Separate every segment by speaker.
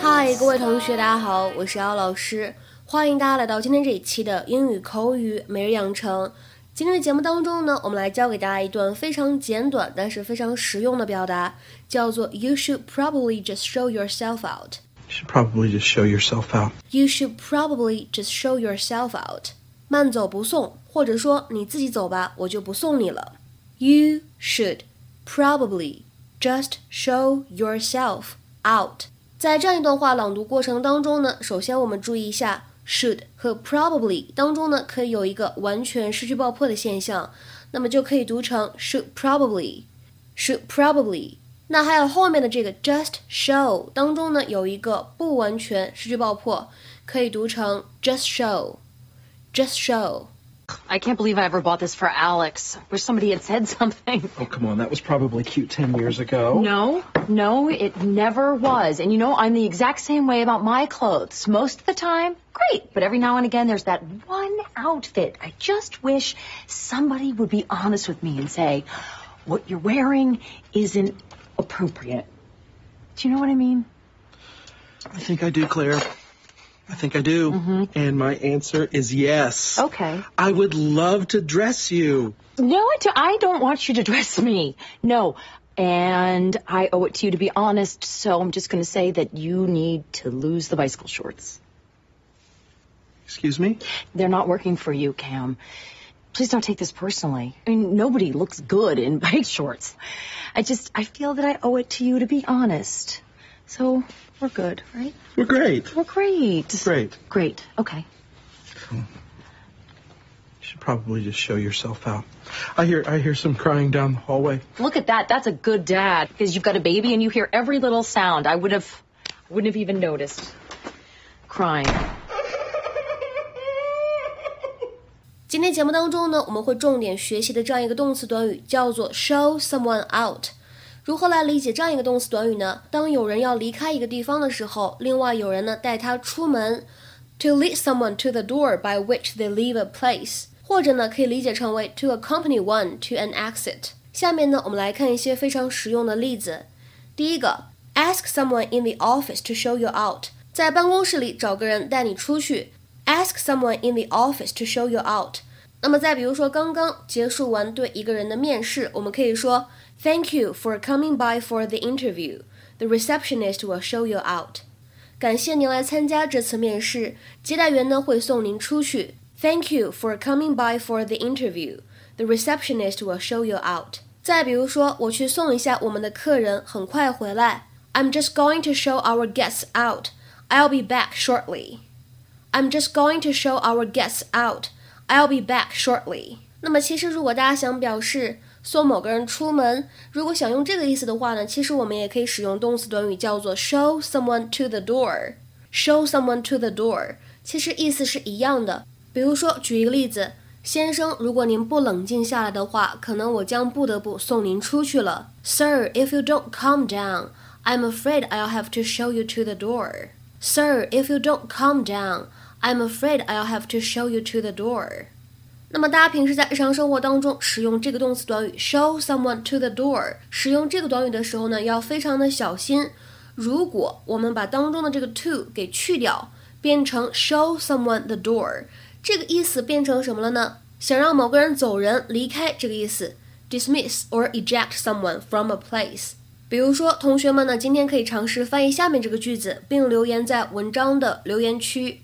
Speaker 1: 嗨，各位同学，大家好，我是姚老师，欢迎大家来到今天这一期的英语口语每日养成。今天的节目当中呢，我们来教给大家一段非常简短但是非常实用的表达，叫做 “You should probably just show yourself out.”
Speaker 2: You should probably just show yourself out.
Speaker 1: You should probably just show yourself out. 慢走不送，或者说你自己走吧，我就不送你了。You should probably. Just show yourself out. 在这样一段话朗读过程当中呢，首先我们注意一下，should 和 probably 当中呢可以有一个完全失去爆破的现象，那么就可以读成 should probably，should probably。那还有后面的这个 just show 当中呢有一个不完全失去爆破，可以读成 just show，just show。
Speaker 3: I can't believe I ever bought this for Alex. Wish somebody had said something.
Speaker 2: Oh, come on. That was probably cute 10 years ago.
Speaker 3: No, no, it never was. And you know, I'm the exact same way about my clothes. Most of the time, great. But every now and again, there's that one outfit. I just wish somebody would be honest with me and say, what you're wearing isn't appropriate. Do you know what I mean?
Speaker 2: I think I do, Claire. I think I do.
Speaker 3: Mm-hmm.
Speaker 2: And my answer is yes.
Speaker 3: Okay.
Speaker 2: I would love to dress you.
Speaker 3: No, I do- I don't want you to dress me. No. And I owe it to you to be honest, so I'm just going to say that you need to lose the bicycle shorts.
Speaker 2: Excuse me?
Speaker 3: They're not working for you, Cam. Please don't take this personally. I mean, nobody looks good in bike shorts. I just, I feel that I owe it to you to be honest. So, we're good, right?
Speaker 2: We're great.
Speaker 3: We're great.
Speaker 2: Great.
Speaker 3: Great. Okay.
Speaker 2: You should probably just show yourself out. I hear I hear some crying down the hallway.
Speaker 3: Look at that. That's a good dad because you've got a baby and you hear every little sound. I would have, wouldn't have even noticed. Crying.
Speaker 1: 今天节目当中呢，我们会重点学习的这样一个动词短语叫做 show someone out。 如何来理解这样一个动词短语呢？当有人要离开一个地方的时候，另外有人呢带他出门，to lead someone to the door by which they leave a place，或者呢可以理解成为 to accompany one to an exit。下面呢，我们来看一些非常实用的例子。第一个，ask someone in the office to show you out，在办公室里找个人带你出去。Ask someone in the office to show you out。那么再比如说，刚刚结束完对一个人的面试，我们可以说 Thank you for coming by for the interview. The receptionist will show you out. 感谢您来参加这次面试，接待员呢会送您出去。Thank you for coming by for the interview. The receptionist will show you out. 再比如说，我去送一下我们的客人，很快回来。I'm just going to show our guests out. I'll be back shortly. I'm just going to show our guests out. I'll be back shortly. 那么其实如果大家想表示送某个人出门，如果想用这个意思的话呢，其实我们也可以使用动词短语叫做 show someone to the door。show someone to the door，其实意思是一样的。比如说，举一个例子，先生，如果您不冷静下来的话，可能我将不得不送您出去了。Sir, if you don't calm down, I'm afraid I'll have to show you to the door. Sir, if you don't calm down, I'm afraid I'll have to show you to the door. 那么大家平时在日常生活当中使用这个动词短语 show someone to the door，使用这个短语的时候呢，要非常的小心。如果我们把当中的这个 to 给去掉，变成 show someone the door，这个意思变成什么了呢？想让某个人走人离开这个意思，dismiss or eject someone from a place。比如说，同学们呢，今天可以尝试翻译下面这个句子，并留言在文章的留言区。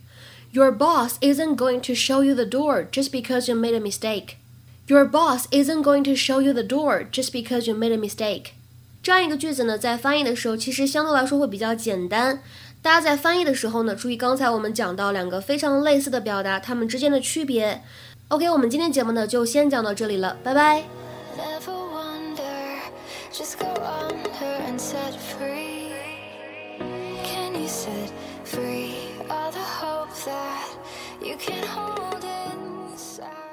Speaker 1: Your boss isn't going to show you the door just because you made a mistake. Your boss isn't going to show you the door just because you made a mistake. 这样一个句子呢，在翻译的时候，其实相对来说会比较简单。大家在翻译的时候呢，注意刚才我们讲到两个非常类似的表达，它们之间的区别。OK，我们今天节目呢就先讲到这里了，拜拜。
Speaker 4: Never all the hope that you can hold inside.